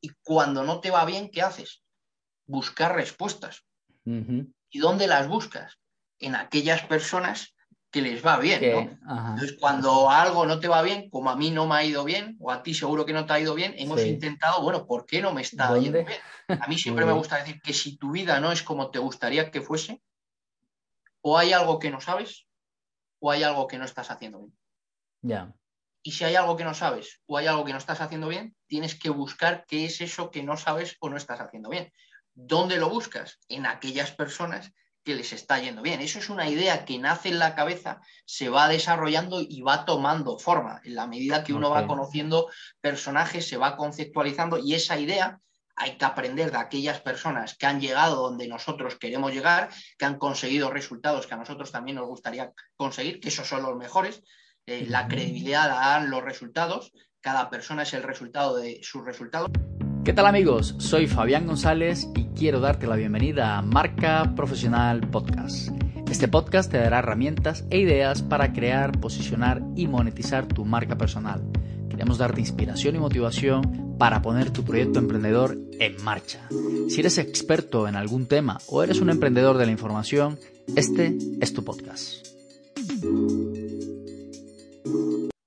Y cuando no te va bien, ¿qué haces? Buscar respuestas. ¿Y dónde las buscas? En aquellas personas que les va bien, ¿no? Entonces, cuando algo no te va bien, como a mí no me ha ido bien, o a ti seguro que no te ha ido bien, hemos intentado, bueno, ¿por qué no me está yendo bien? A mí siempre me gusta decir que si tu vida no es como te gustaría que fuese, o hay algo que no sabes, o hay algo que no estás haciendo bien. Ya. Y si hay algo que no sabes o hay algo que no estás haciendo bien, tienes que buscar qué es eso que no sabes o no estás haciendo bien. ¿Dónde lo buscas? En aquellas personas que les está yendo bien. Eso es una idea que nace en la cabeza, se va desarrollando y va tomando forma. En la medida que uno va conociendo personajes, se va conceptualizando y esa idea hay que aprender de aquellas personas que han llegado donde nosotros queremos llegar, que han conseguido resultados que a nosotros también nos gustaría conseguir, que esos son los mejores. Eh, la credibilidad la dan los resultados, cada persona es el resultado de sus resultados. ¿Qué tal amigos? Soy Fabián González y quiero darte la bienvenida a Marca Profesional Podcast. Este podcast te dará herramientas e ideas para crear, posicionar y monetizar tu marca personal. Queremos darte inspiración y motivación para poner tu proyecto emprendedor en marcha. Si eres experto en algún tema o eres un emprendedor de la información, este es tu podcast.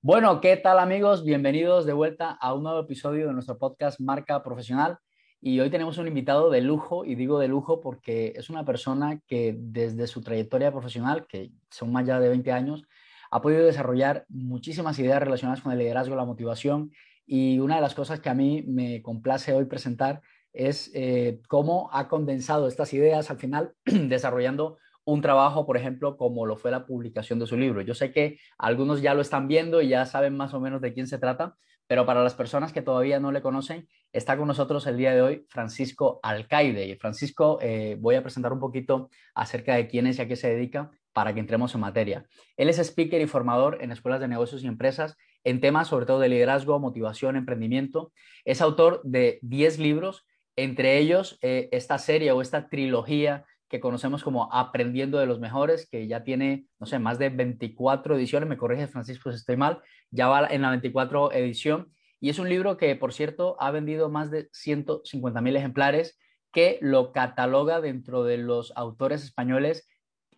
Bueno, ¿qué tal amigos? Bienvenidos de vuelta a un nuevo episodio de nuestro podcast Marca Profesional. Y hoy tenemos un invitado de lujo, y digo de lujo porque es una persona que desde su trayectoria profesional, que son más ya de 20 años, ha podido desarrollar muchísimas ideas relacionadas con el liderazgo, la motivación. Y una de las cosas que a mí me complace hoy presentar es eh, cómo ha condensado estas ideas al final desarrollando un trabajo, por ejemplo, como lo fue la publicación de su libro. Yo sé que algunos ya lo están viendo y ya saben más o menos de quién se trata, pero para las personas que todavía no le conocen, está con nosotros el día de hoy Francisco Alcaide. Y Francisco, eh, voy a presentar un poquito acerca de quién es y a qué se dedica para que entremos en materia. Él es speaker y formador en escuelas de negocios y empresas en temas sobre todo de liderazgo, motivación, emprendimiento. Es autor de 10 libros, entre ellos eh, esta serie o esta trilogía que conocemos como Aprendiendo de los Mejores, que ya tiene, no sé, más de 24 ediciones, me corrige Francisco si estoy mal, ya va en la 24 edición, y es un libro que, por cierto, ha vendido más de 150 mil ejemplares, que lo cataloga dentro de los autores españoles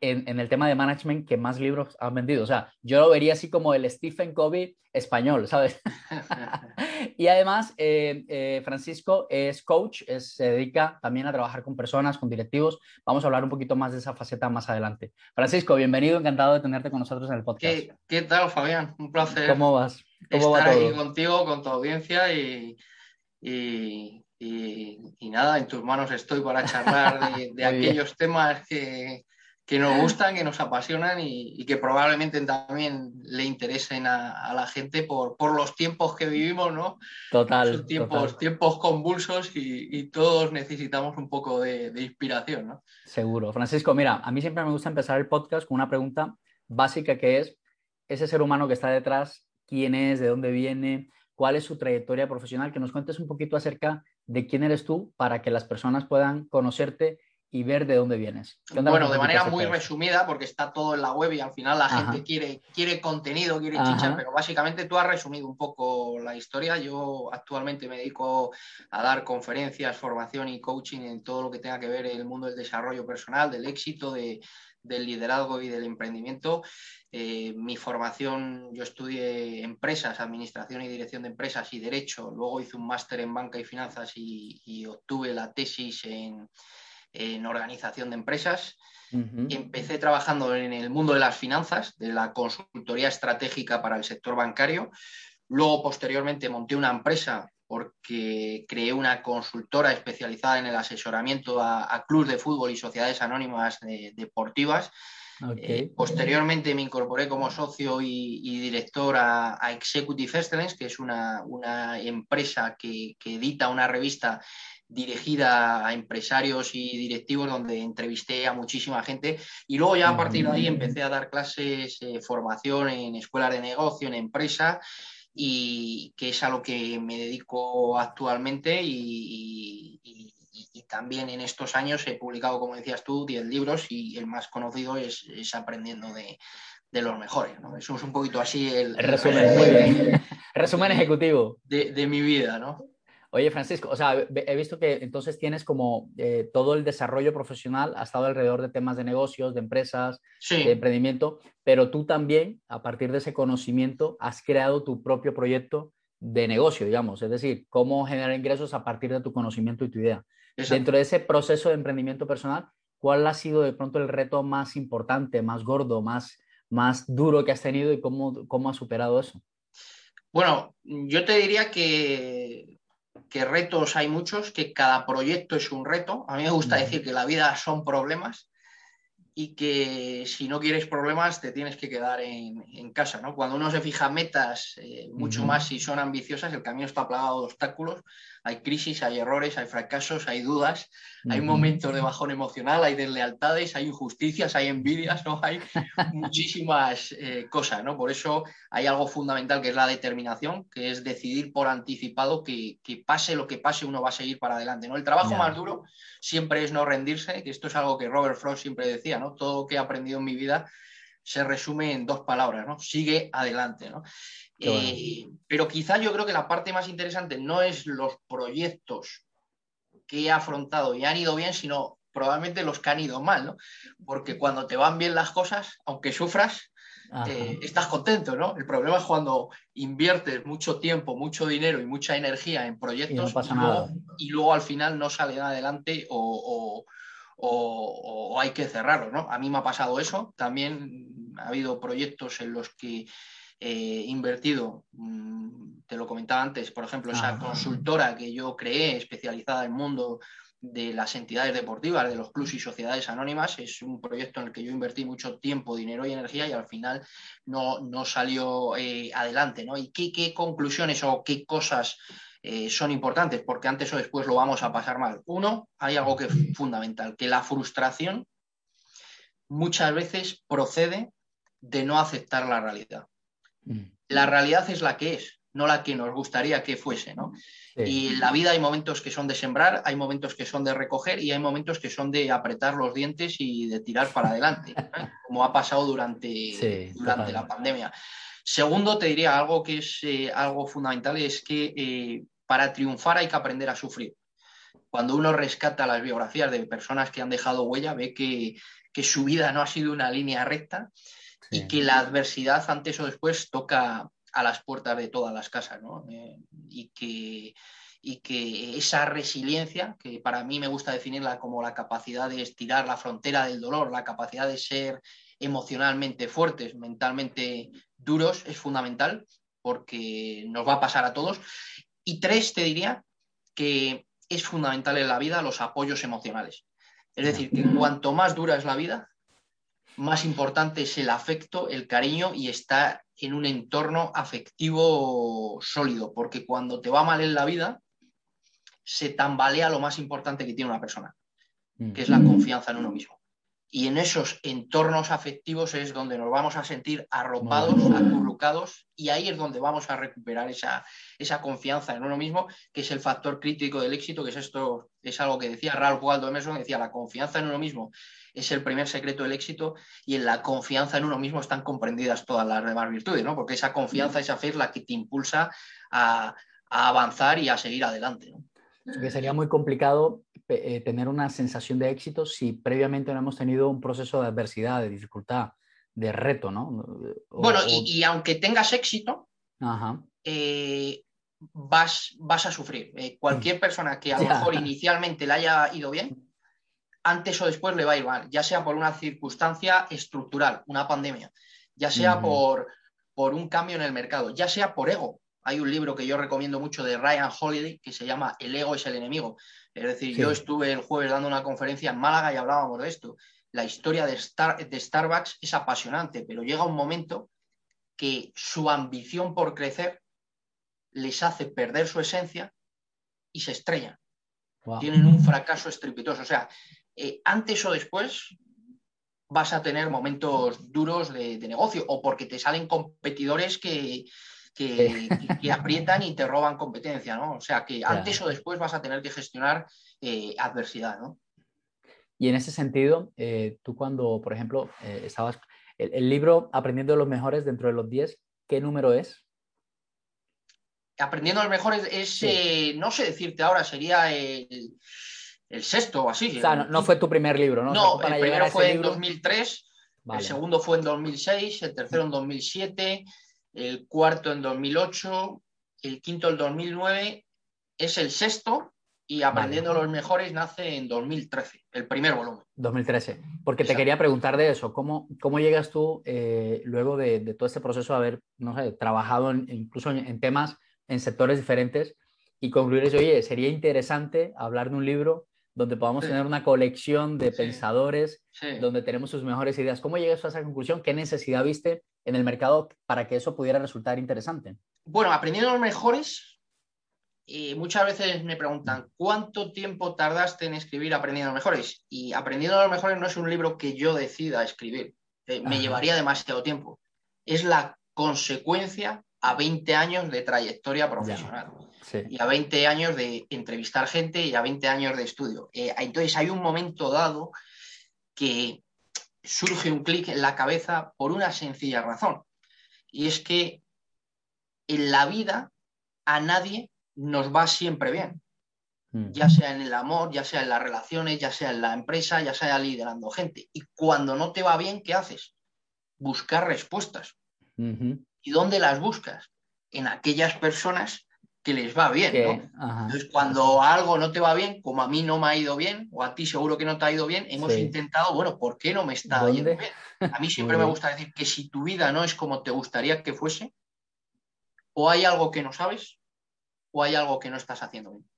en, el tema de management que más libros han vendido. O sea, yo lo vería así como el Stephen Covey español, ¿sabes? y además, eh, eh, Francisco es coach, se dedica también a trabajar con personas, con directivos. Vamos a hablar un poquito más de esa faceta más adelante. Francisco, bienvenido, encantado de tenerte con nosotros en el podcast. ¿Qué, tal, Fabián? Un placer. ¿Cómo vas? ¿Cómo estar aquí contigo, con tu audiencia y, nada, en tus manos estoy para charlar de aquellos temas que que nos gustan, que nos apasionan y, que probablemente también le interesen a, la gente por, por, los tiempos que vivimos, ¿no? Total. tiempos, tiempos convulsos y, todos necesitamos un poco de, inspiración, ¿no? Seguro. Francisco, mira, a mí siempre me gusta empezar el podcast con una pregunta básica que es, ese ser humano que está detrás, ¿quién es? ¿De dónde viene? ¿Cuál es su trayectoria profesional? Que nos cuentes un poquito acerca de quién eres tú para que las personas puedan conocerte y ver de dónde vienes. Bueno, de manera muy resumida, porque está todo en la web y al final la gente quiere, quiere contenido, quiere chichar, pero básicamente tú has resumido un poco la historia. Yo actualmente me dedico a dar conferencias, formación y coaching en todo lo que tenga que ver el mundo del desarrollo personal, del éxito, de, del liderazgo y del emprendimiento. Eh, mi formación, yo estudié empresas, administración y dirección de empresas y derecho, luego hice un máster en banca y finanzas y obtuve la tesis en en organización de empresas. Empecé trabajando en el mundo de las finanzas, de la consultoría estratégica para el sector bancario. Luego, posteriormente, monté una empresa porque creé una consultora especializada en el asesoramiento a, clubes de fútbol y sociedades anónimas deportivas. Eh, posteriormente me incorporé como socio y, director a, Executive Excellence, que es una, empresa que, que, edita una revista dirigida a empresarios y directivos donde entrevisté a muchísima gente. Y luego ya a partir de ahí empecé a dar clases, eh, formación en escuelas de negocio, en empresa y que es a lo que me dedico actualmente. Y, también en estos años he publicado, como decías tú, 10 libros y el más conocido es, Aprendiendo de, los mejores. Eso es un poquito así el, resumen, resumen ejecutivo. de, de mi vida, ¿no? Oye, Francisco, o sea, he visto que entonces tienes como eh, todo el desarrollo profesional ha estado alrededor de temas de negocios, de empresas, de emprendimiento, pero tú también, a partir de ese conocimiento, has creado tu propio proyecto de negocio, digamos, es decir, cómo generar ingresos a partir de tu conocimiento y tu idea. Dentro de ese proceso de emprendimiento personal, ¿cuál ha sido de pronto el reto más importante, más gordo, más, más duro que has tenido y cómo, cómo has superado eso? Bueno, yo te diría que, que retos hay muchos, que cada proyecto es un reto. A mí me gusta decir que la vida son problemas y que si no quieres problemas te tienes que quedar en, casa. ¿no? Cuando uno se fija metas, eh, mucho más si son ambiciosas, el camino está plagado de obstáculos, hay crisis, hay errores, hay fracasos, hay dudas, hay momentos de bajón emocional, hay deslealtades, hay injusticias, hay envidias, ¿no? hay muchísimas eh, cosas. ¿no? Por eso hay algo fundamental que es la determinación, que es decidir por anticipado que, pase lo que pase, uno va a seguir para adelante. ¿no? El trabajo más duro siempre es no rendirse, que esto es algo que Robert Frost siempre decía, ¿no? todo lo que he aprendido en mi vida se resume en dos palabras, ¿no? Sigue adelante, ¿no? Eh, pero quizá yo creo que la parte más interesante no es los proyectos que he afrontado y han ido bien, sino probablemente los que han ido mal, ¿no? Porque cuando te van bien las cosas, aunque sufras, eh, estás contento, ¿no? El problema es cuando inviertes mucho tiempo, mucho dinero y mucha energía en proyectos y, luego, al final no salen adelante o, hay que cerrarlo, ¿no? A mí me ha pasado eso. También ha habido proyectos en los que eh, invertido, mm, te lo comentaba antes, por ejemplo, esa consultora que yo creé especializada en el mundo de las entidades deportivas, de los clubs y sociedades anónimas, es un proyecto en el que yo invertí mucho tiempo, dinero y energía y al final no, no salió eh, adelante. ¿no? ¿Y qué, conclusiones o qué cosas eh, son importantes? Porque antes o después lo vamos a pasar mal. Uno, hay algo que es fundamental, que la frustración muchas veces procede de no aceptar la realidad. Mm. La realidad es la que es, no la que nos gustaría que fuese, ¿no? Y en la vida hay momentos que son de sembrar, hay momentos que son de recoger y hay momentos que son de apretar los dientes y de tirar para adelante, como ha pasado durante, durante la pandemia. Segundo, te diría algo que es eh, algo fundamental, es que eh, para triunfar hay que aprender a sufrir. Cuando uno rescata las biografías de personas que han dejado huella, ve que, que su vida no ha sido una línea recta y que la adversidad antes o después toca a las puertas de todas las casas, ¿no? Eh, y, que, y que esa resiliencia, que para mí me gusta definirla como la capacidad de estirar la frontera del dolor, la capacidad de ser emocionalmente fuertes, mentalmente duros, es fundamental porque nos va a pasar a todos. Y tres, te diría que es fundamental en la vida los apoyos emocionales. Es decir, que cuanto más dura es la vida, más importante es el afecto, el cariño y estar en un entorno afectivo sólido, porque cuando te va mal en la vida, se tambalea lo más importante que tiene una persona, mm. que es la confianza en uno mismo. Y en esos entornos afectivos es donde nos vamos a sentir arropados, acurrucados, y ahí es donde vamos a recuperar esa, esa confianza en uno mismo, que es el factor crítico del éxito, que es esto, es algo que decía Ralph Waldo Emerson, decía, la confianza en uno mismo es el primer secreto del éxito y en la confianza en uno mismo están comprendidas todas las demás virtudes, ¿no? Porque esa confianza, esa fe es la que te impulsa a, avanzar y a seguir adelante, Que sería muy complicado eh, tener una sensación de éxito si previamente no hemos tenido un proceso de adversidad, de dificultad, de reto, ¿no? bueno, Y, aunque tengas éxito, eh, vas, vas a sufrir. Eh, cualquier persona que a lo mejor inicialmente le haya ido bien, antes o después le va a ir mal, ya sea por una circunstancia estructural, una pandemia, ya sea por, por un cambio en el mercado, ya sea por ego. Hay un libro que yo recomiendo mucho de Ryan Holiday que se llama El ego es el enemigo. Es decir, yo estuve el jueves dando una conferencia en Málaga y hablábamos de esto. La historia de, de Starbucks es apasionante, pero llega un momento que su ambición por crecer les hace perder su esencia y se estrellan. Tienen un fracaso estrepitoso. O sea, eh, antes o después vas a tener momentos duros de, negocio o porque te salen competidores que, que, aprietan y te roban competencia, ¿no? O sea que antes o después vas a tener que gestionar eh, adversidad, ¿no? Y en ese sentido, eh, tú cuando, por ejemplo, estabas, el, libro Aprendiendo de los Mejores dentro de los 10, ¿qué número es? Aprendiendo los mejores es, no sé decirte ahora, sería el, sexto o así. O sea, no, fue tu primer libro, ¿no? No, el primero fue en 2003, el segundo fue en 2006, el tercero en 2007, el cuarto en 2008, el quinto en 2009, es el sexto y Aprendiendo los Mejores nace en 2013, el primer volumen. 2013. Porque te quería preguntar de eso, ¿cómo, cómo llegas tú eh, luego de, todo este proceso a haber, no sé, trabajado incluso en, temas, en sectores diferentes y concluir eso, oye, sería interesante hablar de un libro donde podamos tener una colección de pensadores, donde tenemos sus mejores ideas. ¿Cómo llegas a esa conclusión? ¿Qué necesidad viste en el mercado para que eso pudiera resultar interesante? Bueno, aprendiendo los mejores, y muchas veces me preguntan, ¿cuánto tiempo tardaste en escribir Aprendiendo los Mejores? Y Aprendiendo los Mejores no es un libro que yo decida escribir, eh, me llevaría demasiado tiempo. Es la consecuencia a 20 años de trayectoria profesional y a 20 años de entrevistar gente y a 20 años de estudio. Eh, entonces hay un momento dado que surge un clic en la cabeza por una sencilla razón. Y es que en la vida a nadie nos va siempre bien, mm. ya sea en el amor, ya sea en las relaciones, ya sea en la empresa, ya sea liderando gente. Y cuando no te va bien, ¿qué haces? Buscar respuestas. ¿Y dónde las buscas? En aquellas personas que les va bien. Entonces, cuando algo no te va bien, como a mí no me ha ido bien, o a ti seguro que no te ha ido bien, hemos intentado, bueno, ¿por qué no me está yendo bien? A mí siempre me gusta decir que si tu vida no es como te gustaría que fuese, o hay algo que no sabes, o hay algo que no estás haciendo bien.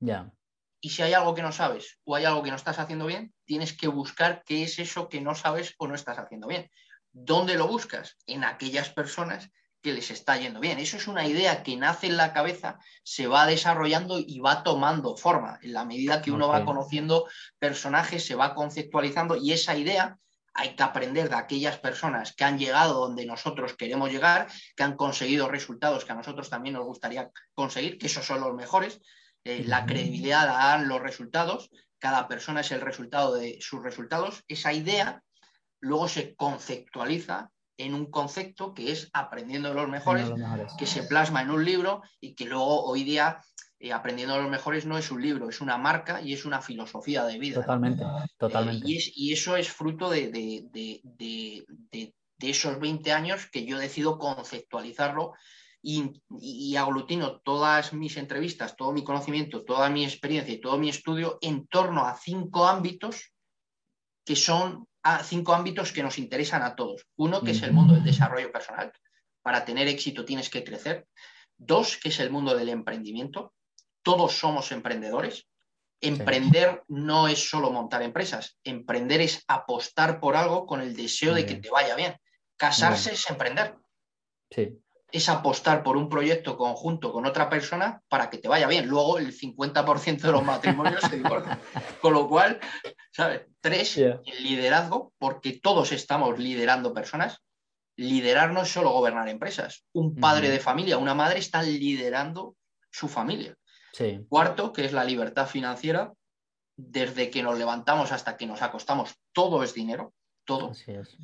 Ya. Y si hay algo que no sabes o hay algo que no estás haciendo bien, tienes que buscar qué es eso que no sabes o no estás haciendo bien. ¿Dónde lo buscas? En aquellas personas que les está yendo bien. Eso es una idea que nace en la cabeza, se va desarrollando y va tomando forma. En la medida que uno va conociendo personajes, se va conceptualizando y esa idea hay que aprender de aquellas personas que han llegado donde nosotros queremos llegar, que han conseguido resultados que a nosotros también nos gustaría conseguir, que esos son los mejores. Eh, la credibilidad la dan los resultados, cada persona es el resultado de sus resultados. Esa idea luego se conceptualiza en un concepto que es aprendiendo de los mejores, que se plasma en un libro y que luego hoy día eh, Aprendiendo los Mejores no es un libro, es una marca y es una filosofía de vida. Totalmente, totalmente. Eh, y, eso es fruto de, esos 20 años que yo decido conceptualizarlo y, aglutino todas mis entrevistas, todo mi conocimiento, toda mi experiencia y todo mi estudio en torno a cinco ámbitos que son a cinco ámbitos que nos interesan a todos. Uno, que es el mundo del desarrollo personal. Para tener éxito tienes que crecer. Dos, que es el mundo del emprendimiento todos somos emprendedores. Emprender no es solo montar empresas, emprender es apostar por algo con el deseo de que te vaya bien. Casarse es emprender. Es apostar por un proyecto conjunto con otra persona para que te vaya bien. Luego el 50% de los matrimonios se divorcian. Con lo cual, ¿sabes? Tres, el liderazgo, porque todos estamos liderando personas. Liderar no es solo gobernar empresas. Un padre de familia, una madre están liderando su familia. Cuarto, que es la libertad financiera. Desde que nos levantamos hasta que nos acostamos, todo es dinero, todo.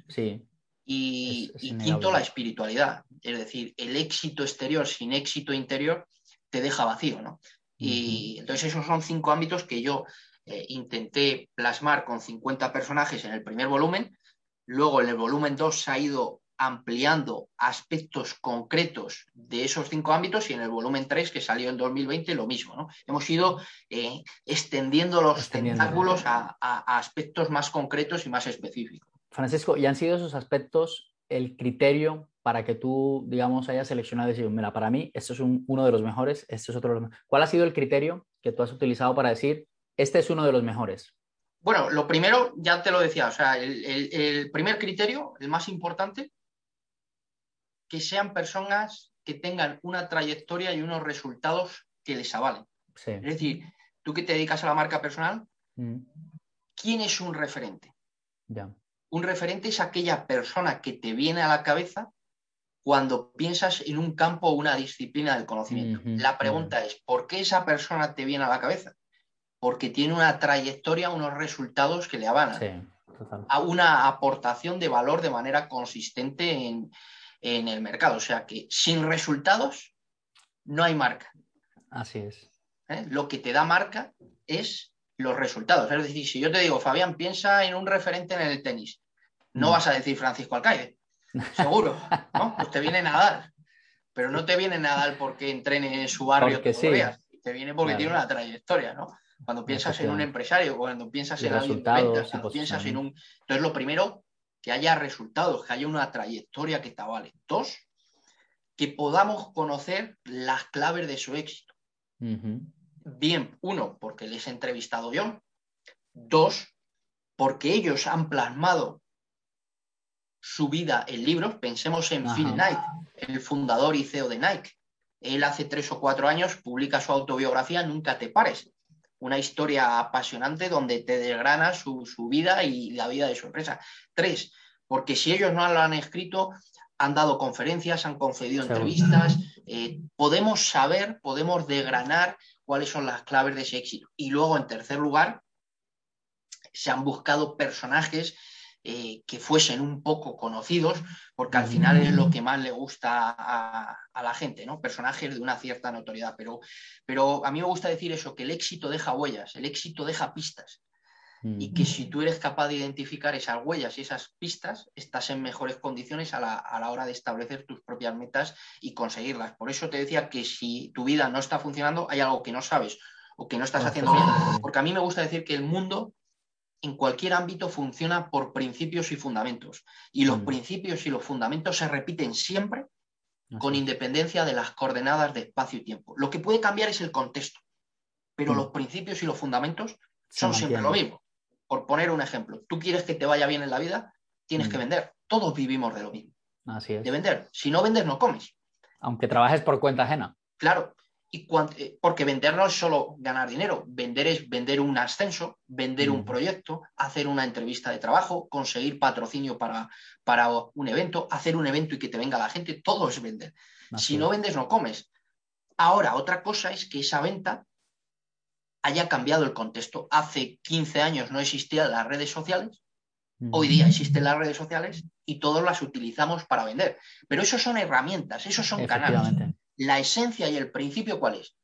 Sí. Y, quinto, la espiritualidad. Es decir, el éxito exterior sin éxito interior te deja vacío, ¿no? Y entonces esos son cinco ámbitos que yo eh, intenté plasmar con 50 personajes en el primer volumen. Luego en el volumen 2 se ha ido ampliando aspectos concretos de esos cinco ámbitos y en el volumen 3 que salió en 2020 lo mismo. ¿no? Hemos ido eh, extendiendo los tentáculos a, aspectos más concretos y más específicos. Francisco, ¿y han sido esos aspectos el criterio para que tú, digamos, hayas seleccionado y decir, mira, para mí, esto es uno de los mejores, este es otro de los mejores? ¿Cuál ha sido el criterio que tú has utilizado para decir, este es uno de los mejores? Bueno, lo primero, ya te lo decía, o sea, el primer criterio, el más importante, que sean personas que tengan una trayectoria y unos resultados que les avalen. Es decir, tú que te dedicas a la marca personal, mm. ¿quién es un referente? Un referente es aquella persona que te viene a la cabeza cuando piensas en un campo o una disciplina del conocimiento. La pregunta es, ¿por qué esa persona te viene a la cabeza? Porque tiene una trayectoria, unos resultados que le avalan. a una aportación de valor de manera consistente en, en el mercado. O sea que sin resultados no hay marca. Así es. ¿Eh? Lo que te da marca es los resultados. Es decir, si yo te digo, Fabián, piensa en un referente en el tenis, no mm. vas a decir Francisco Alcaide, seguro, ¿no? Pues te viene a pero no te viene a nadar porque entrene en su barrio sí. te viene porque tiene una trayectoria, ¿no? Cuando piensas en un empresario, cuando piensas en alguien cuando piensas en un... Entonces, lo primero, que haya resultados, que haya una trayectoria que te vale. Dos, que podamos conocer las claves de su éxito. Bien, uno, porque les he entrevistado yo. Dos, porque ellos han plasmado su vida en libros. Pensemos en Phil Knight, el fundador y CEO de Nike. Él hace tres o cuatro años publica su autobiografía Nunca te pares. Una historia apasionante donde te desgrana su, vida y la vida de su empresa. Tres, porque si ellos no lo han escrito, han dado conferencias, han concedido entrevistas, eh, podemos saber, podemos desgranar cuáles son las claves de ese éxito. Y luego, en tercer lugar, se han buscado personajes eh, que fuesen un poco conocidos, porque al final es lo que más le gusta a, la gente, ¿no? Personajes de una cierta notoriedad. Pero, pero a mí me gusta decir eso, que el éxito deja huellas, el éxito deja pistas. Y que si tú eres capaz de identificar esas huellas y esas pistas, estás en mejores condiciones a la, hora de establecer tus propias metas y conseguirlas. Por eso te decía que si tu vida no está funcionando, hay algo que no sabes o que no estás haciendo bien. Porque a mí me gusta decir que el mundo en cualquier ámbito funciona por principios y fundamentos. Y los principios y los fundamentos se repiten siempre con independencia de las coordenadas de espacio y tiempo. Lo que puede cambiar es el contexto, pero los principios y los fundamentos son siempre lo mismo. Por poner un ejemplo, tú quieres que te vaya bien en la vida, tienes que mm. vender. Todos vivimos de lo mismo. Así es. De vender. Si no vendes, no comes. Aunque trabajes por cuenta ajena. Claro. Y eh, porque vender no es solo ganar dinero, vender es vender un ascenso, vender un mm. proyecto, hacer una entrevista de trabajo, conseguir patrocinio para, para un evento, hacer un evento y que te venga la gente, todo es vender. si no vendes, no comes. Ahora, otra cosa es que esa venta haya cambiado el contexto. Hace 15 años no existían las redes sociales, hoy día existen las redes sociales y todos las utilizamos para vender. Pero eso son herramientas, esos son canales. La esencia y el principio, ¿cuál es?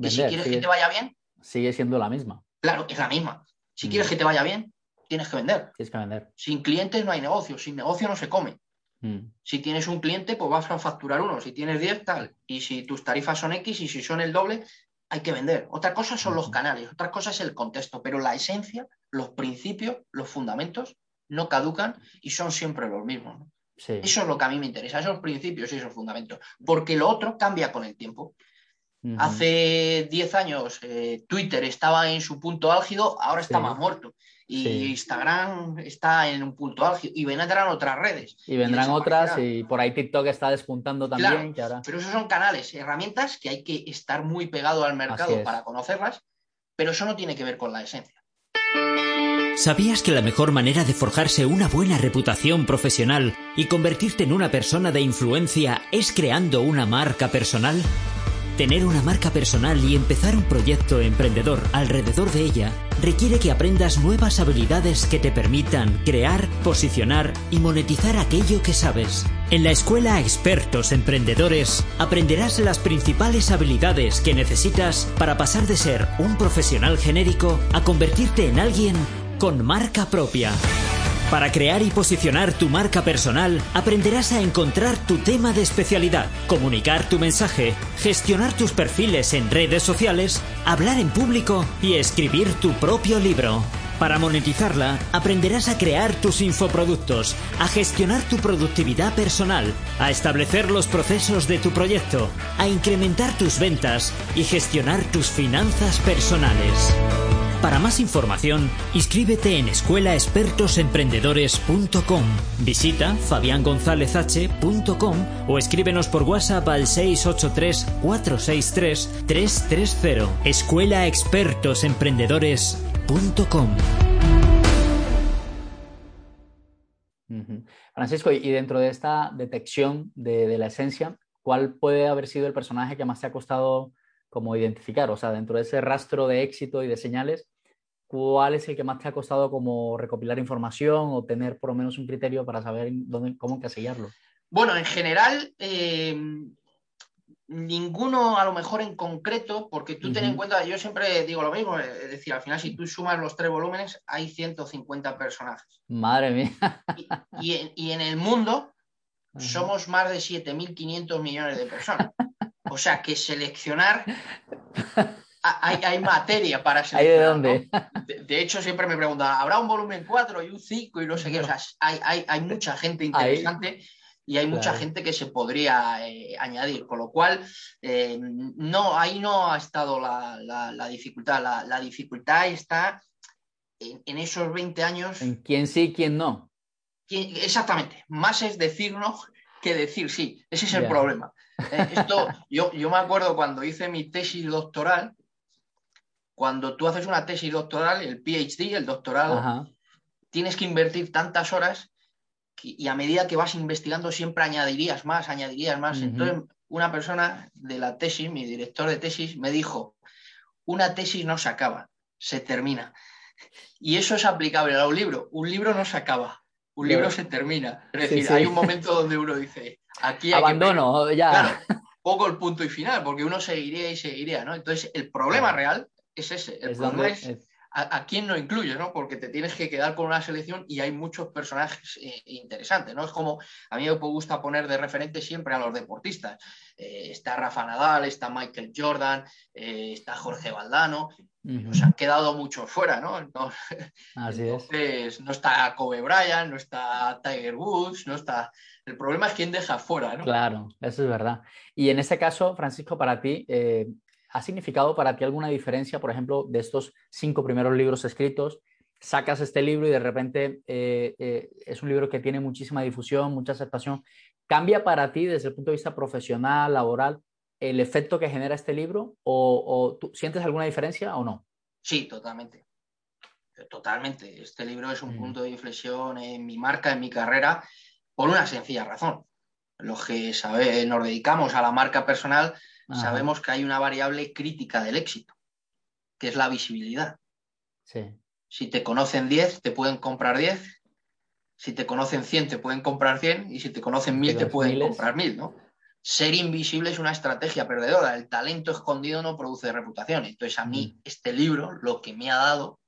Que si quieres que te vaya bien. Sigue siendo la misma. Claro, es la misma. Si quieres que te vaya bien, tienes que vender. Tienes que vender. Sin clientes no hay negocio, sin negocio no se come. Mm. Si tienes un cliente, pues vas a facturar uno. Si tienes 10, tal. Y si tus tarifas son X y si son el doble, hay que vender. Otra cosa son los canales, otra cosa es el contexto, pero la esencia, los principios, los fundamentos no caducan y son siempre los mismos. Eso es lo que a mí me interesa, esos principios y esos fundamentos, porque lo otro cambia con el tiempo. Hace 10 años eh, Twitter estaba en su punto álgido, ahora está más muerto. Y Instagram está en un punto álgido. Y vendrán otras redes. Y vendrán otras, y por ahí TikTok está despuntando también. Pero esos son canales, herramientas que hay que estar muy pegado al mercado para conocerlas, pero eso no tiene que ver con la esencia. ¿Sabías que la mejor manera de forjarse una buena reputación profesional y convertirte en una persona de influencia es creando una marca personal? Tener una marca personal y empezar un proyecto emprendedor alrededor de ella requiere que aprendas nuevas habilidades que te permitan crear, posicionar y monetizar aquello que sabes. En la escuela Expertos Emprendedores aprenderás las principales habilidades que necesitas para pasar de ser un profesional genérico a convertirte en alguien con marca propia. Para crear y posicionar tu marca personal, aprenderás a encontrar tu tema de especialidad, comunicar tu mensaje, gestionar tus perfiles en redes sociales, hablar en público y escribir tu propio libro. Para monetizarla, aprenderás a crear tus infoproductos, a gestionar tu productividad personal, a establecer los procesos de tu proyecto, a incrementar tus ventas y gestionar tus finanzas personales. Para más información, inscríbete en escuelaexpertosemprendedores.com. Visita fabiangonzalezh.com o escríbenos por WhatsApp al 683-463-330. Escuelaexpertosemprendedores.com. Francisco, y dentro de esta detección de, la esencia, ¿cuál puede haber sido el personaje que más te ha costado como identificar? O sea, dentro de ese rastro de éxito y de señales, ¿cuál es el que más te ha costado como recopilar información o tener por lo menos un criterio para saber dónde, cómo encasillarlo? Bueno, en general, eh, ninguno a lo mejor en concreto, porque tú ten en cuenta, yo siempre digo lo mismo, es decir, al final si tú sumas los tres volúmenes hay 150 personajes. Madre mía. Y, en, el mundo somos más de 7.500 millones de personas. O sea que seleccionar, hay, materia para seleccionar. de dónde? De, hecho, siempre me preguntan, ¿habrá un volumen 4 y un 5 y no sé qué? O sea, hay, mucha gente interesante y hay mucha gente que se podría eh, añadir, con lo cual eh, no, ahí no ha estado la, dificultad, la, dificultad está en, esos 20 años. En quién sí, quién no. exactamente, más es decir no que decir sí, ese es el problema. Eh, esto, yo, yo me acuerdo cuando hice mi tesis doctoral, cuando tú haces una tesis doctoral, el PhD, el doctorado, tienes que invertir tantas horas y a medida que vas investigando siempre añadirías más, añadirías más. Entonces, una persona de la tesis, mi director de tesis, me dijo, una tesis no se acaba, se termina. Y eso es aplicable a un libro. Un libro no se acaba, un libro se termina. Es decir, hay un momento donde uno dice, aquí hay Abandono, ya. poco el punto y final, porque uno seguiría y seguiría, ¿no? Entonces, el problema real es ese. El problema es a, quién no incluyes, ¿no? Porque te tienes que quedar con una selección y hay muchos personajes eh, interesantes, ¿no? Es como, a mí me gusta poner de referente siempre a los deportistas. Eh, está Rafa Nadal, está Michael Jordan, eh, está Jorge Valdano, nos han quedado muchos fuera, ¿no? Así entonces, no está Kobe Bryant, no está Tiger Woods, no está... El problema es quién deja fuera, ¿no? Claro, eso es verdad. Y en este caso, Francisco, para ti, ¿Ha significado para ti alguna diferencia, por ejemplo, de estos cinco primeros libros escritos? Sacas este libro y de repente eh, eh, es un libro que tiene muchísima difusión, mucha aceptación. ¿Cambia para ti desde el punto de vista profesional, laboral, el efecto que genera este libro? ¿O, tú sientes alguna diferencia o no? Sí, totalmente. Totalmente. Este libro es un mm. punto de inflexión en mi marca, en mi carrera, por una sencilla razón. Los que sabe, nos dedicamos a la marca personal sabemos que hay una variable crítica del éxito, que es la visibilidad. Si te conocen 10, te pueden comprar 10. Si te conocen 100, te pueden comprar 100. Y si te conocen 1000, te pueden comprar 1000, ¿no? Ser invisible es una estrategia perdedora. El talento escondido no produce reputación. Entonces, a mí, mm. este libro lo que me ha dado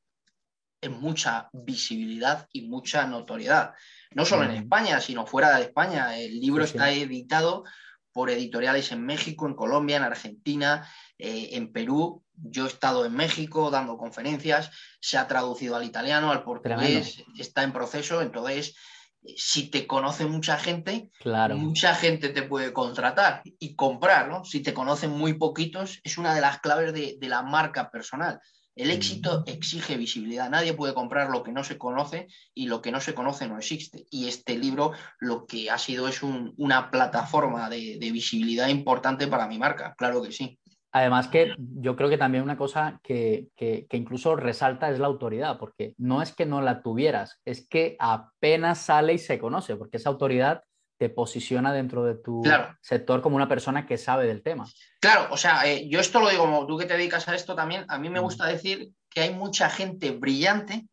es mucha visibilidad y mucha notoriedad. No solo en mm. España, sino fuera de España. El libro está editado por editoriales en México, en Colombia, en Argentina, eh, en Perú. Yo he estado en México dando conferencias, se ha traducido al italiano, al portugués, está en proceso. Entonces, eh, si te conoce mucha gente, mucha gente te puede contratar y comprar, ¿no? Si te conocen muy poquitos, es una de las claves de la marca personal. El éxito exige visibilidad. Nadie puede comprar lo que no se conoce y lo que no se conoce no existe. Y este libro lo que ha sido es una plataforma de, visibilidad importante para mi marca, claro que sí. Además que yo creo que también una cosa que, que, incluso resalta es la autoridad, porque no es que no la tuvieras, es que apenas sale y se conoce, porque esa autoridad te posiciona dentro de tu sector como una persona que sabe del tema. Claro, o sea, eh, yo esto lo digo como tú que te dedicas a esto también, a mí me gusta decir que hay mucha gente brillante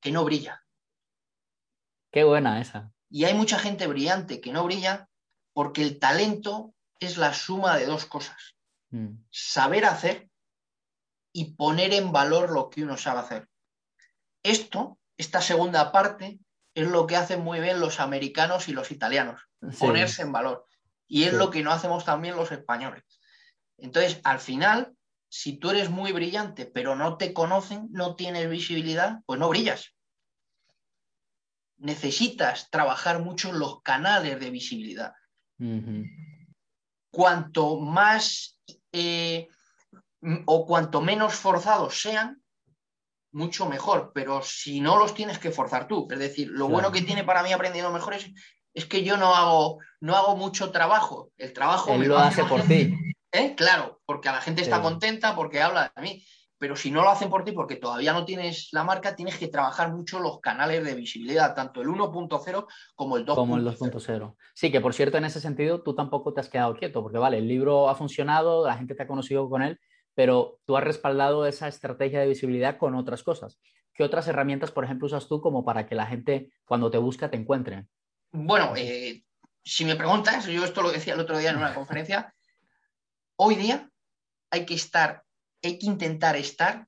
que no brilla. Qué buena esa. Y hay mucha gente brillante que no brilla porque el talento es la suma de dos cosas. Mm. Saber hacer y poner en valor lo que uno sabe hacer. Esto, esta segunda parte, es lo que hacen muy bien los americanos y los italianos, ponerse en valor. Y es lo que no hacemos también los españoles. Entonces, al final, si tú eres muy brillante, pero no te conocen, no tienes visibilidad, pues no brillas. Necesitas trabajar mucho los canales de visibilidad. Cuanto más eh, o cuanto menos forzados sean, mucho mejor, pero si no los tienes que forzar tú. Es decir, lo bueno que tiene para mí aprendiendo mejor es, es, que yo no hago, no hago mucho trabajo. El trabajo me lo hace por ti. ¿Eh? Claro, porque la gente está contenta, porque habla de mí. Pero si no lo hacen por ti, porque todavía no tienes la marca, tienes que trabajar mucho los canales de visibilidad, tanto el 1.0 como el 2.0. Como el 2.0. Sí, que por cierto, en ese sentido, tú tampoco te has quedado quieto, porque vale, el libro ha funcionado, la gente te ha conocido con él, pero tú has respaldado esa estrategia de visibilidad con otras cosas. ¿Qué otras herramientas, por ejemplo, usas tú como para que la gente cuando te busca te encuentre? Bueno, eh, si me preguntas, yo esto lo decía el otro día en una conferencia, hoy día hay que estar, hay que intentar estar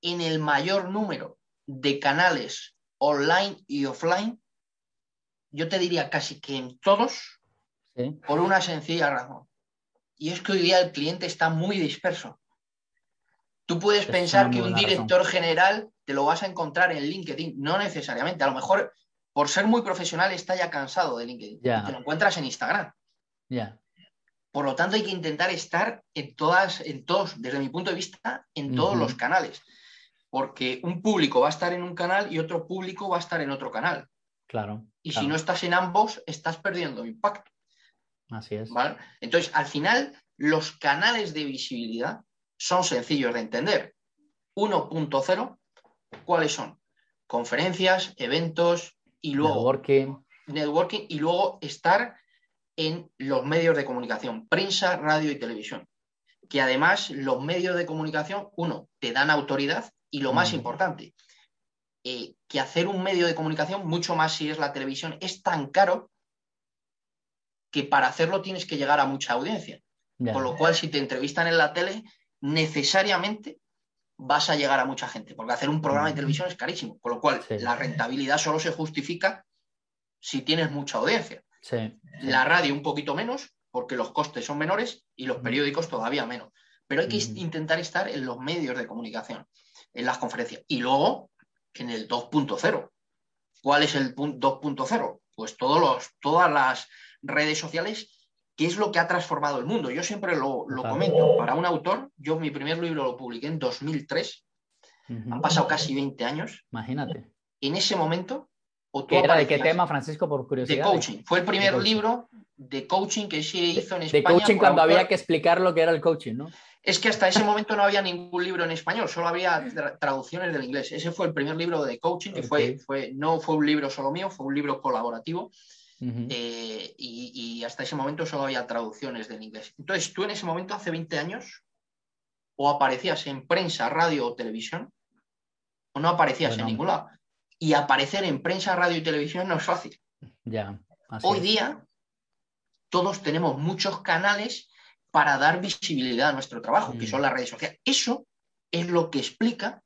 en el mayor número de canales online y offline, yo te diría casi que en todos, por una sencilla razón. Y es que hoy día el cliente está muy disperso. Tú puedes pensar que un director general te lo vas a encontrar en LinkedIn, no necesariamente. A lo mejor, por ser muy profesional, está ya cansado de LinkedIn. te lo encuentras en Instagram. Ya. Por lo tanto, hay que intentar estar en todas, en todos, desde mi punto de vista, en todos los canales. Porque un público va a estar en un canal y otro público va a estar en otro canal. Claro. Y si no estás en ambos, estás perdiendo impacto. Así es. Entonces, al final, los canales de visibilidad son sencillos de entender. 1.0, ¿cuáles son? Conferencias, eventos y luego networking. networking y luego estar en los medios de comunicación, prensa, radio y televisión. Que además los medios de comunicación, uno, te dan autoridad y lo más mm. importante, eh, que hacer un medio de comunicación, mucho más si es la televisión, es tan caro que para hacerlo tienes que llegar a mucha audiencia. Con lo cual, si te entrevistan en la tele, necesariamente vas a llegar a mucha gente, porque hacer un programa de televisión es carísimo. Con lo cual, la rentabilidad solo se justifica si tienes mucha audiencia. La radio un poquito menos, porque los costes son menores y los periódicos todavía menos. Pero hay que intentar estar en los medios de comunicación, en las conferencias. Y luego, en el 2.0. ¿Cuál es el 2.0? Pues todos los, todas las redes sociales, ¿qué es lo que ha transformado el mundo? Yo siempre lo, comento. Para un autor, yo mi primer libro lo publiqué en 2003. Han pasado casi 20 años. Imagínate. En ese momento, era de qué tema, Francisco, por curiosidad? De coaching. Fue el primer libro de coaching que se hizo en España. De coaching cuando había que explicar lo que era el coaching, ¿no? Es que hasta ese momento no había ningún libro en español, solo había traducciones del inglés. Ese fue el primer libro de coaching, que fue, fue, no fue un libro solo mío, fue un libro colaborativo. Eh, y, y, hasta ese momento solo había traducciones del inglés. Entonces, tú en ese momento, hace 20 años, o aparecías en prensa, radio o televisión, o no aparecías en ningún lado y aparecer en prensa, radio y televisión no es fácil. Ya. Hoy día todos tenemos muchos canales para dar visibilidad a nuestro trabajo, que mm. son las redes sociales. Eso es lo que explica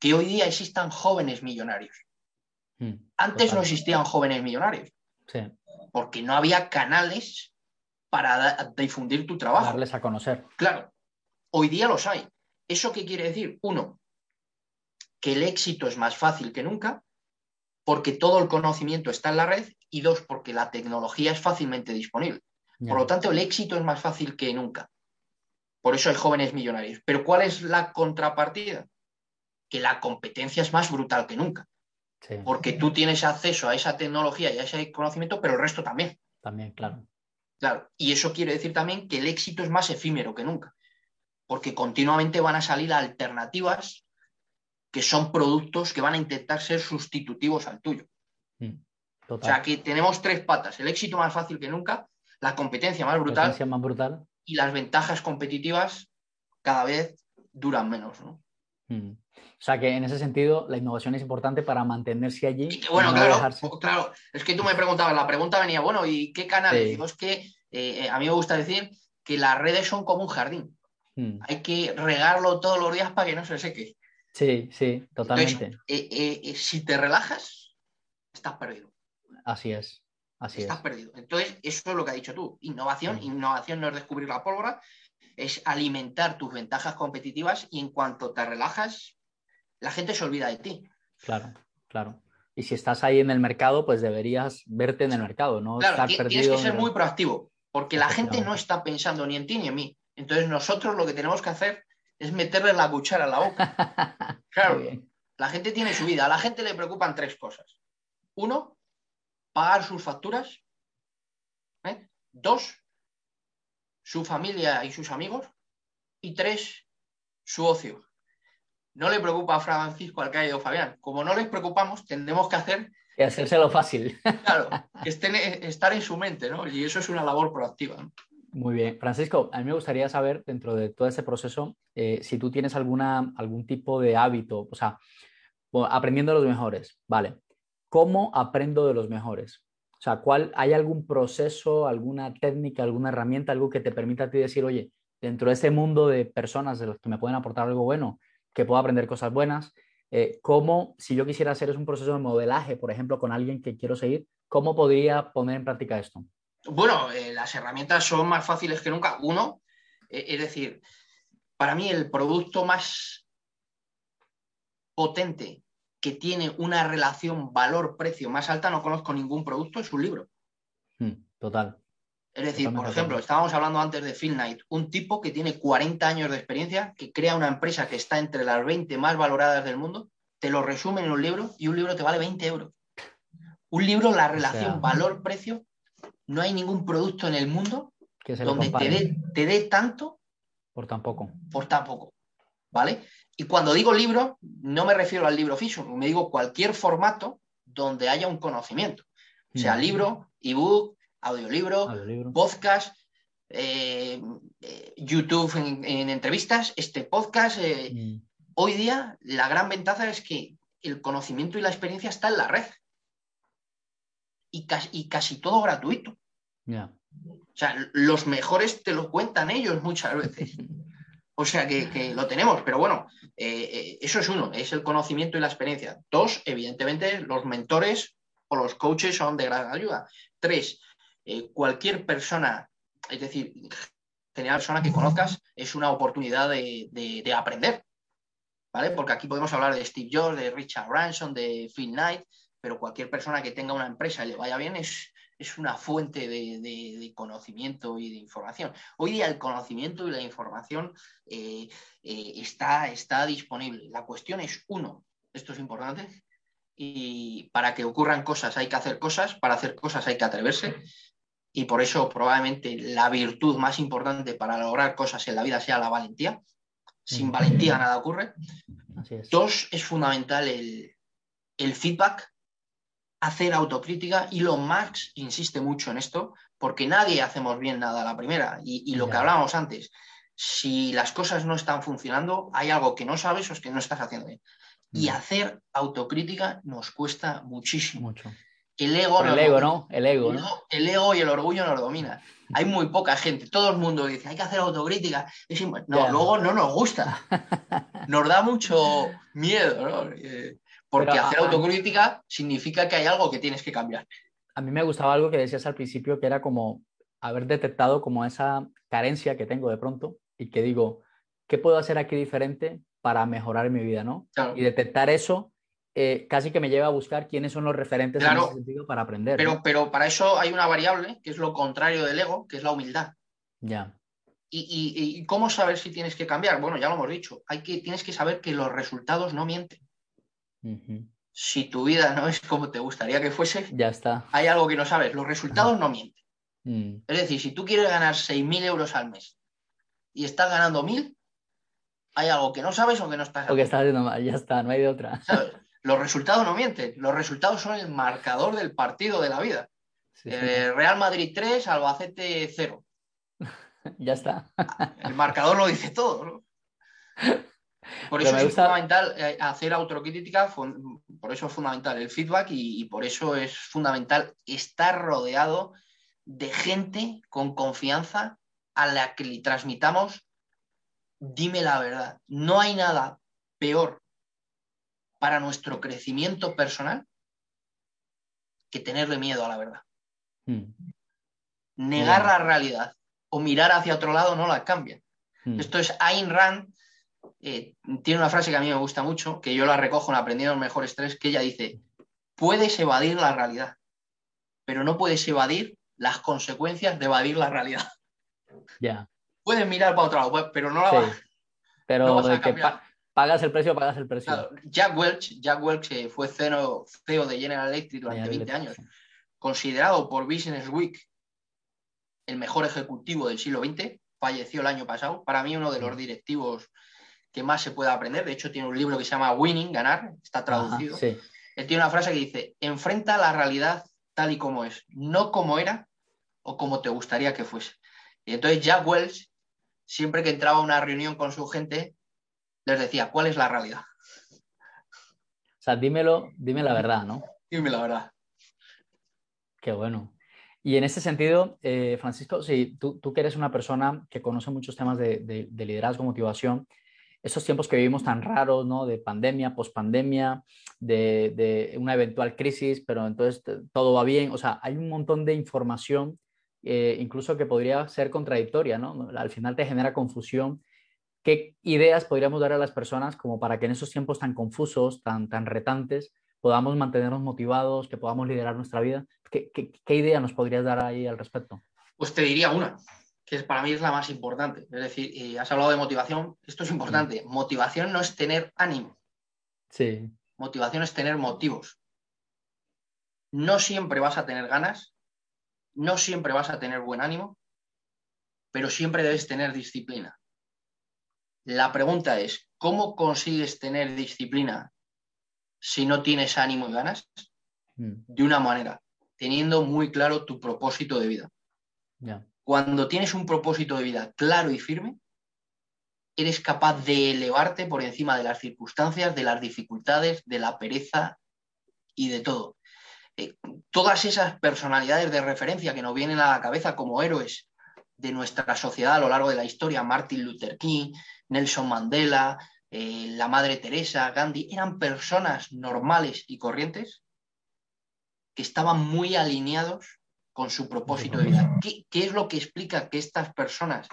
que hoy día existan jóvenes millonarios. Mm, Antes no existían jóvenes millonarios. Porque no había canales para difundir tu trabajo. Darles a conocer. Claro. Hoy día los hay. ¿Eso qué quiere decir? Uno, que el éxito es más fácil que nunca, porque todo el conocimiento está en la red, y dos, porque la tecnología es fácilmente disponible. Por lo tanto, el éxito es más fácil que nunca. Por eso hay jóvenes millonarios. Pero ¿cuál es la contrapartida? Que la competencia es más brutal que nunca. Porque tú tienes acceso a esa tecnología y a ese conocimiento, pero el resto también. También, claro. Claro. Y eso quiere decir también que el éxito es más efímero que nunca. Porque continuamente van a salir alternativas que son productos que van a intentar ser sustitutivos al tuyo. Mm, o sea, que tenemos tres patas, el éxito más fácil que nunca, la competencia más brutal, más brutal. y las ventajas competitivas cada vez duran menos. Mm. O sea que en ese sentido la innovación es importante para mantenerse allí. bueno, claro, claro, es que tú me preguntabas, la pregunta venía, bueno, ¿y qué canales? Digo, es que eh, a mí me gusta decir que las redes son como un jardín. Mm. Hay que regarlo todos los días para que no se seque. Sí, sí, totalmente. Eh, eh, eh, si te relajas, estás perdido. Así es. Así estás perdido. Entonces, eso es lo que has dicho tú. Innovación, innovación no es descubrir la pólvora, es alimentar tus ventajas competitivas y en cuanto te relajas, la gente se olvida de ti. Claro, claro. Y si estás ahí en el mercado, pues deberías verte en el mercado, ¿no? Claro, tienes que ser muy proactivo, porque la gente no está pensando ni en ti ni en mí. Entonces, nosotros lo que tenemos que hacer es meterle la cuchara a la boca. Claro, la gente tiene su vida. A la gente le preocupan tres cosas. Uno, pagar sus facturas. ¿eh? Dos, su familia y sus amigos. Y tres, su ocio. No le preocupa a Francisco Alcaide o Fabián. Como no les preocupamos, tendremos que hacer... Y hacérselo fácil. Claro, que estén, estar en su mente, ¿no? Y eso es una labor proactiva. ¿no? Muy bien. Francisco, a mí me gustaría saber, dentro de todo ese proceso, eh, si tú tienes alguna, algún tipo de hábito, o sea, aprendiendo de los mejores, ¿vale? ¿Cómo aprendo de los mejores? O sea, ¿cuál, ¿hay algún proceso, alguna técnica, alguna herramienta, algo que te permita a ti decir, oye, dentro de ese mundo de personas de los que me pueden aportar algo bueno, que puedo aprender cosas buenas, eh, cómo, si yo quisiera hacer es un proceso de modelaje, por ejemplo, con alguien que quiero seguir, ¿cómo podría poner en práctica esto? Bueno, eh, las herramientas son más fáciles que nunca. Uno, eh, es decir, para mí el producto más potente que tiene una relación valor-precio más alta, no conozco ningún producto, es un libro. Hmm, total. Es decir, por ejemplo, estábamos hablando antes de Phil Knight, un tipo que tiene 40 años de experiencia, que crea una empresa que está entre las 20 más valoradas del mundo, te lo resume en un libro y un libro te vale 20 euros. Un libro, la relación valor-precio, no hay ningún producto en el mundo donde te dé, te dé tanto por tan poco. Por tan poco. ¿Vale? Y cuando digo libro, no me refiero al libro físico, me digo cualquier formato donde haya un conocimiento. O sea, mm. libro, ebook, audiolibro, podcast, eh, eh, YouTube en, entrevistas, este podcast. Eh, mm. Hoy día la gran ventaja es que el conocimiento y la experiencia está en la red. Y casi, casi todo gratuito. O sea, los mejores te lo cuentan ellos muchas veces. O sea que, lo tenemos, pero bueno, eso es uno, es el conocimiento y la experiencia. Dos, evidentemente, los mentores o los coaches son de gran ayuda. Tres, eh, cualquier persona, es decir, general persona que conozcas, es una oportunidad de, aprender. ¿Vale? Porque aquí podemos hablar de Steve Jobs, de Richard Branson, de Phil Knight, pero cualquier persona que tenga una empresa y le vaya bien es, es una fuente de, conocimiento y de información. Hoy día el conocimiento y la información eh, eh, está, está disponible. La cuestión es, uno, esto es importante, y para que ocurran cosas hay que hacer cosas, para hacer cosas hay que atreverse y por eso probablemente la virtud más importante para lograr cosas en la vida sea la valentía. Sin valentía nada ocurre. Dos, es fundamental el, feedback, hacer autocrítica y lo Max insiste mucho en esto porque nadie hacemos bien nada a la primera y, lo que hablábamos antes, si las cosas no están funcionando, hay algo que no sabes o es que no estás haciendo bien. Y hacer autocrítica nos cuesta muchísimo. Mucho. El ego, el ego, ¿no? El ego, ¿no? El ego y el orgullo nos domina. Hay muy poca gente, todo el mundo dice, hay que hacer autocrítica. no, luego no nos gusta. Nos da mucho miedo, ¿no? Eh, porque hacer autocrítica significa que hay algo que tienes que cambiar. A mí me gustaba algo que decías al principio, que era como haber detectado como esa carencia que tengo de pronto y que digo, ¿qué puedo hacer aquí diferente para mejorar mi vida, ¿no? Y detectar eso eh, casi que me lleva a buscar quiénes son los referentes en ese sentido para aprender. Pero, pero para eso hay una variable que es lo contrario del ego, que es la humildad. Ya. Y, cómo saber si tienes que cambiar? Bueno, ya lo hemos dicho. Hay que, tienes que saber que los resultados no mienten. Si tu vida no es como te gustaría que fuese, ya está. Hay algo que no sabes. Los resultados no mienten. Mm. Es decir, si tú quieres ganar 6.000 euros al mes y estás ganando 1.000, hay algo que no sabes o que no estás haciendo. O que estás haciendo mal, ya está, no hay de otra. Los resultados no mienten, los resultados son el marcador del partido de la vida. Eh, Real Madrid 3, Albacete 0. ya está. el marcador lo dice todo, ¿no? Por eso es fundamental eh, hacer autocrítica, por eso es fundamental el feedback y, por eso es fundamental estar rodeado de gente con confianza a la que le transmitamos, dime la verdad. No hay nada peor para nuestro crecimiento personal que tenerle miedo a la verdad. Hmm. Negar la realidad o mirar hacia otro lado no la cambia. Hmm. Esto es Ayn Rand, eh, tiene una frase que a mí me gusta mucho, que yo la recojo en Aprendiendo los Mejores Tres, que ella dice, puedes evadir la realidad, pero no puedes evadir las consecuencias de evadir la realidad. Ya. Puedes mirar para otro lado, pero no la vas, pero de que pagas el precio, pagas el precio. Jack Welch, Jack Welch fue CEO, de General Electric durante 20 años, considerado por Business Week el mejor ejecutivo del siglo XX, falleció el año pasado. Para mí, uno de los directivos que más se puede aprender. De hecho, tiene un libro que se llama Winning, Ganar, está traducido. Él tiene una frase que dice: enfrenta la realidad tal y como es, no como era o como te gustaría que fuese. Y entonces Jack Welch, siempre que entraba a una reunión con su gente, les decía, ¿cuál es la realidad? O sea, dímelo, dime la verdad, ¿no? Dime la verdad. Qué bueno. Y en ese sentido, eh, Francisco, si tú, tú, que eres una persona que conoce muchos temas de, de, liderazgo, motivación, estos tiempos que vivimos tan raros, ¿no? De pandemia, pospandemia, de, de una eventual crisis, pero entonces todo va bien. O sea, hay un montón de información, eh, incluso que podría ser contradictoria, ¿no? Al final te genera confusión. ¿Qué ideas podríamos dar a las personas como para que en esos tiempos tan confusos, tan, tan retantes, podamos mantenernos motivados, que podamos liderar nuestra vida. ¿Qué, idea nos podrías dar ahí al respecto? Pues te diría una, que para mí es la más importante. Es decir, y has hablado de motivación, esto es importante. Motivación no es tener ánimo. Sí. Motivación es tener motivos. No siempre vas a tener ganas, no siempre vas a tener buen ánimo, pero siempre debes tener disciplina. La pregunta es, ¿cómo consigues tener disciplina si no tienes ánimo y ganas? Mm. De una manera, teniendo muy claro tu propósito de vida. Cuando tienes un propósito de vida claro y firme, eres capaz de elevarte por encima de las circunstancias, de las dificultades, de la pereza y de todo. Eh, todas esas personalidades de referencia que nos vienen a la cabeza como héroes de nuestra sociedad a lo largo de la historia, Martin Luther King, Nelson Mandela, eh, la Madre Teresa, Gandhi, eran personas normales y corrientes que estaban muy alineados con su propósito de vida. ¿Qué, es lo que explica que estas personas,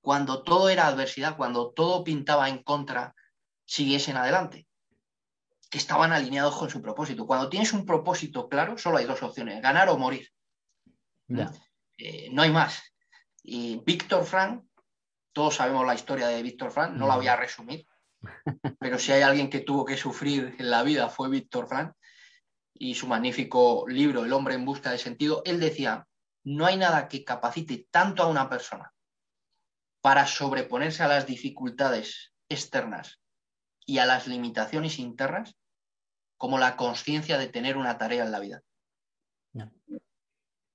cuando todo era adversidad, cuando todo pintaba en contra, siguiesen adelante? Que estaban alineados con su propósito. Cuando tienes un propósito claro, solo hay dos opciones, ganar o morir. Eh, no hay más. Y Víctor Frank, todos sabemos la historia de Víctor Frank, no la voy a resumir, pero si hay alguien que tuvo que sufrir en la vida fue Víctor Frank y su magnífico libro El hombre en busca de sentido, él decía, no hay nada que capacite tanto a una persona para sobreponerse a las dificultades externas y a las limitaciones internas como la conciencia de tener una tarea en la vida.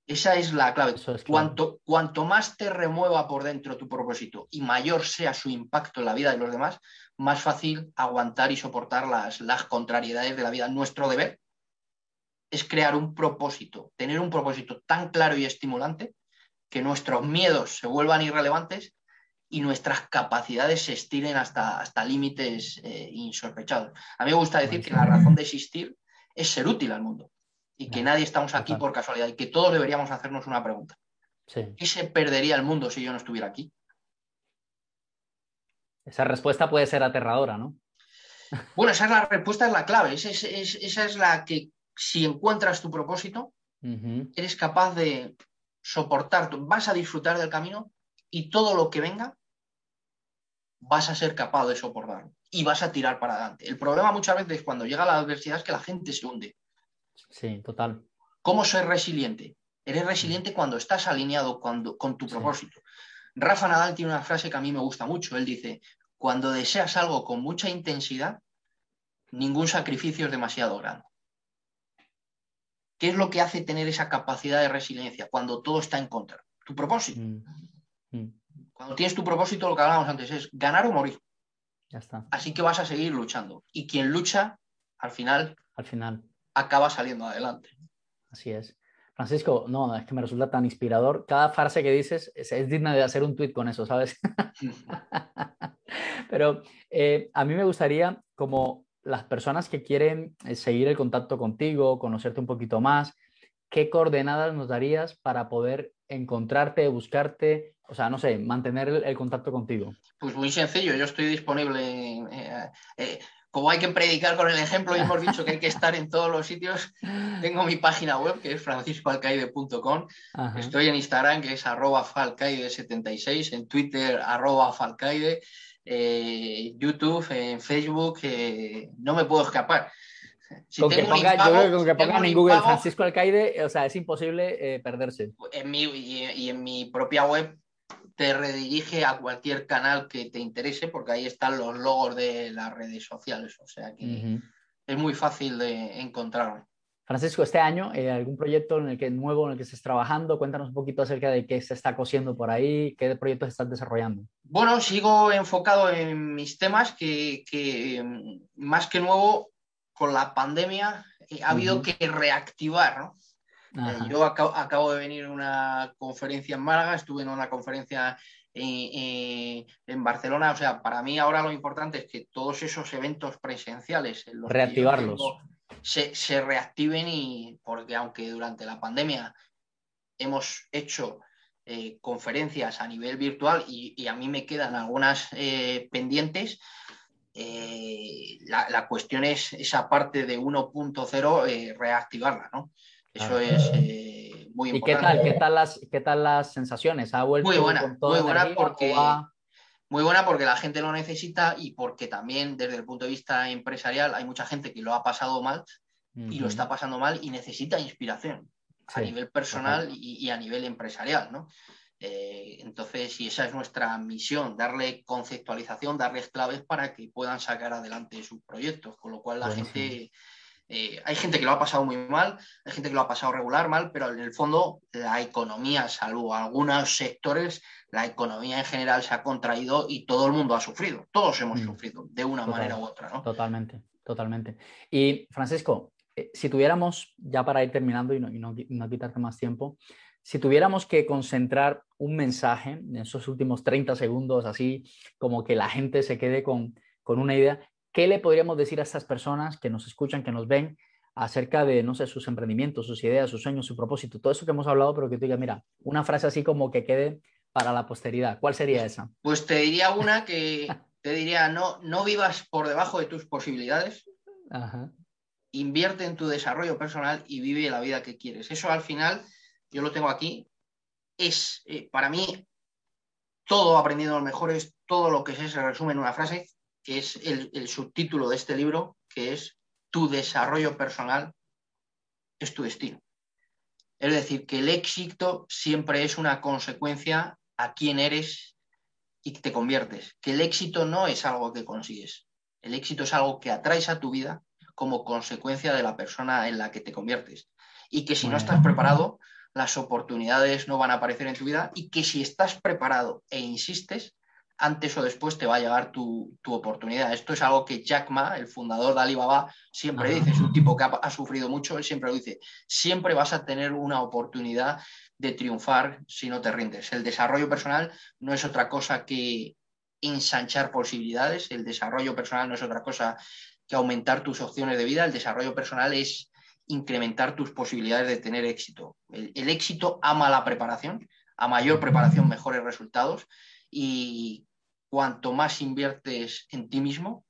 Esa es la clave. Cuanto, cuanto más te remueva por dentro tu propósito y mayor sea su impacto en la vida de los demás, más fácil aguantar y soportar las, las contrariedades de la vida. Nuestro deber es crear un propósito, tener un propósito tan claro y estimulante que nuestros miedos se vuelvan irrelevantes y nuestras capacidades se estiren hasta, hasta límites eh, insospechados. A mí me gusta decir que la razón de existir es ser útil al mundo y que nadie estamos aquí por casualidad y que todos deberíamos hacernos una pregunta. ¿Qué se perdería el mundo si yo no estuviera aquí? Esa respuesta puede ser aterradora, ¿no? Bueno, esa es la respuesta, es la clave. Esa es, la que, si encuentras tu propósito, eres capaz de soportar, vas a disfrutar del camino y todo lo que venga, vas a ser capaz de soportarlo y vas a tirar para adelante. El problema muchas veces cuando llega la adversidad es que la gente se hunde. Sí, total. ¿Cómo ser resiliente? Eres resiliente cuando estás alineado con tu propósito. Rafa Nadal tiene una frase que a mí me gusta mucho. Él dice, cuando deseas algo con mucha intensidad, ningún sacrificio es demasiado grande. ¿Qué es lo que hace tener esa capacidad de resiliencia cuando todo está en contra? Tu propósito. Mm, mm. Cuando tienes tu propósito, lo que hablábamos antes es ganar o morir. Ya está. Así que vas a seguir luchando. Y quien lucha, al final, al final acaba saliendo adelante. Así es. Francisco, no, es que me resulta tan inspirador. Cada frase que dices es, digna de hacer un tweet con eso, ¿sabes? Pero eh, a mí me gustaría, como las personas que quieren eh, seguir el contacto contigo, conocerte un poquito más, ¿qué coordenadas nos darías para poder encontrarte, buscarte, o sea, no sé, mantener el, contacto contigo? Pues muy sencillo, yo estoy disponible. Eh, como hay que predicar con el ejemplo y hemos dicho que hay que estar en todos los sitios, tengo mi página web que es franciscoalcaide.com. Estoy en Instagram que es arroba falcaide76, en Twitter arroba falcaide, eh, YouTube, en Facebook, eh, no me puedo escapar. con, que ponga, yo creo que con que pongan en Google Francisco Alcaide, o sea, es imposible eh, perderse. En mi, y en mi propia web te redirige a cualquier canal que te interese porque ahí están los logos de las redes sociales. O sea que es muy fácil de encontrar. Francisco, este año, eh, ¿algún proyecto en el que, nuevo en el que estés trabajando? Cuéntanos un poquito acerca de qué se está cosiendo por ahí, qué proyectos estás desarrollando. Bueno, sigo enfocado en mis temas que, más que nuevo, con la pandemia eh, ha habido que reactivar, ¿no? Yo acabo, de venir a una conferencia en Málaga, estuve en una conferencia en Barcelona. O sea, para mí ahora lo importante es que todos esos eventos presenciales, reactivarlos, se, se, reactiven y porque aunque durante la pandemia hemos hecho eh, conferencias a nivel virtual y, a mí me quedan algunas eh, pendientes, eh, la, cuestión es esa parte de 1.0 reactivarla, ¿no? Eso ah. es muy importante. ¿Y qué tal, qué tal, las, qué tal las sensaciones? ¿Ha vuelto muy buena, muy buena porque... Muy buena porque la gente lo necesita y porque también desde el punto de vista empresarial hay mucha gente que lo ha pasado mal y lo está pasando mal y necesita inspiración a nivel personal y, a nivel empresarial, ¿no? Eh, entonces, y esa es nuestra misión, darle conceptualización, darles claves para que puedan sacar adelante sus proyectos, con lo cual la gente, eh, hay gente que lo ha pasado muy mal, hay gente que lo ha pasado regular mal, pero en el fondo la economía, salvo algunos sectores, la economía en general se ha contraído y todo el mundo ha sufrido, todos hemos mm. sufrido de una manera u otra, ¿no? Totalmente, totalmente. Y Francisco, eh, si tuviéramos, ya para ir terminando y no, quitarte más tiempo, si tuviéramos que concentrar un mensaje en esos últimos 30 segundos, así como que la gente se quede con, una idea, ¿qué le podríamos decir a estas personas que nos escuchan, que nos ven, acerca de, no sé, sus emprendimientos, sus ideas, sus sueños, su propósito, todo eso que hemos hablado, pero que tú digas, mira, una frase así como que quede para la posteridad. ¿Cuál sería esa? Pues te diría una que te diría, no, no vivas por debajo de tus posibilidades. Ajá invierte en tu desarrollo personal y vive la vida que quieres. Eso al final, yo lo tengo aquí, es eh, para mí todo aprendiendo lo mejor es todo lo que se resume en una frase, es el, subtítulo de este libro, que es tu desarrollo personal es tu destino. Es decir, que el éxito siempre es una consecuencia a quién eres y te conviertes. Que el éxito no es algo que consigues. El éxito es algo que atraes a tu vida como consecuencia de la persona en la que te conviertes. Y que si no estás preparado, las oportunidades no van a aparecer en tu vida y que si estás preparado e insistes, antes o después te va a llegar tu, oportunidad. Esto es algo que Jack Ma, el fundador de Alibaba, siempre dice, es un tipo que ha, sufrido mucho, él siempre lo dice, siempre vas a tener una oportunidad de triunfar si no te rindes. El desarrollo personal no es otra cosa que ensanchar posibilidades, el desarrollo personal no es otra cosa que aumentar tus opciones de vida. El desarrollo personal es incrementar tus posibilidades de tener éxito. El, éxito ama la preparación, a mayor preparación, mejores resultados. Y cuanto más inviertes en ti mismo,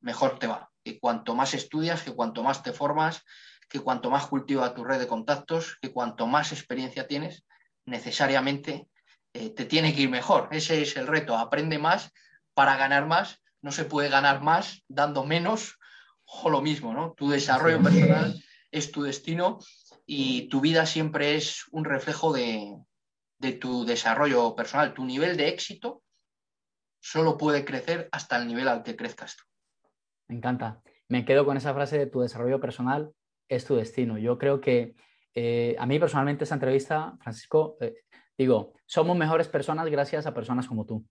mejor te va. Que cuanto más estudias, que cuanto más te formas, que cuanto más cultivas tu red de contactos, que cuanto más experiencia tienes, necesariamente eh, te tiene que ir mejor. Ese es el reto. Aprende más para ganar más. No se puede ganar más dando menos o lo mismo, ¿no? Tu desarrollo personal es tu destino y tu vida siempre es un reflejo de, tu desarrollo personal. Tu nivel de éxito solo puede crecer hasta el nivel al que crezcas tú. Me encanta. Me quedo con esa frase de tu desarrollo personal es tu destino. Yo creo que eh, a mí personalmente esta entrevista, Francisco, eh, digo, somos mejores personas gracias a personas como tú,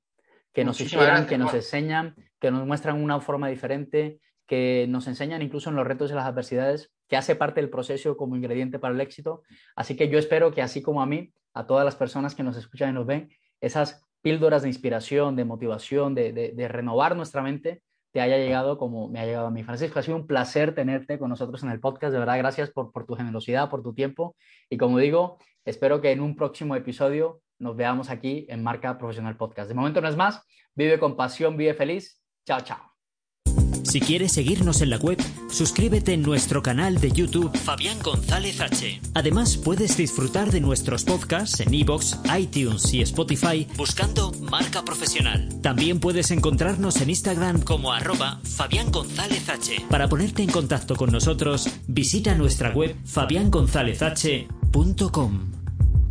que nos inspiran, que nos enseñan, que nos muestran una forma diferente, que nos enseñan incluso en los retos y las adversidades, que hace parte del proceso como ingrediente para el éxito. Así que yo espero que así como a mí, a todas las personas que nos escuchan y nos ven, esas píldoras de inspiración, de motivación, de, renovar nuestra mente, te haya llegado como me ha llegado a mí. Francisco, ha sido un placer tenerte con nosotros en el podcast. De verdad, gracias por, por tu generosidad, por tu tiempo. Y como digo, espero que en un próximo episodio nos veamos aquí en Marca Profesional Podcast. De momento no es más. Vive con pasión, vive feliz. Chao, chao. Si quieres seguirnos en la web, suscríbete en nuestro canal de YouTube Fabián González H. Además, puedes disfrutar de nuestros podcasts en iVoox, iTunes y Spotify buscando Marca Profesional. También puedes encontrarnos en Instagram como arroba Fabián González H. Para ponerte en contacto con nosotros, visita nuestra web fabiangonzalezh.com.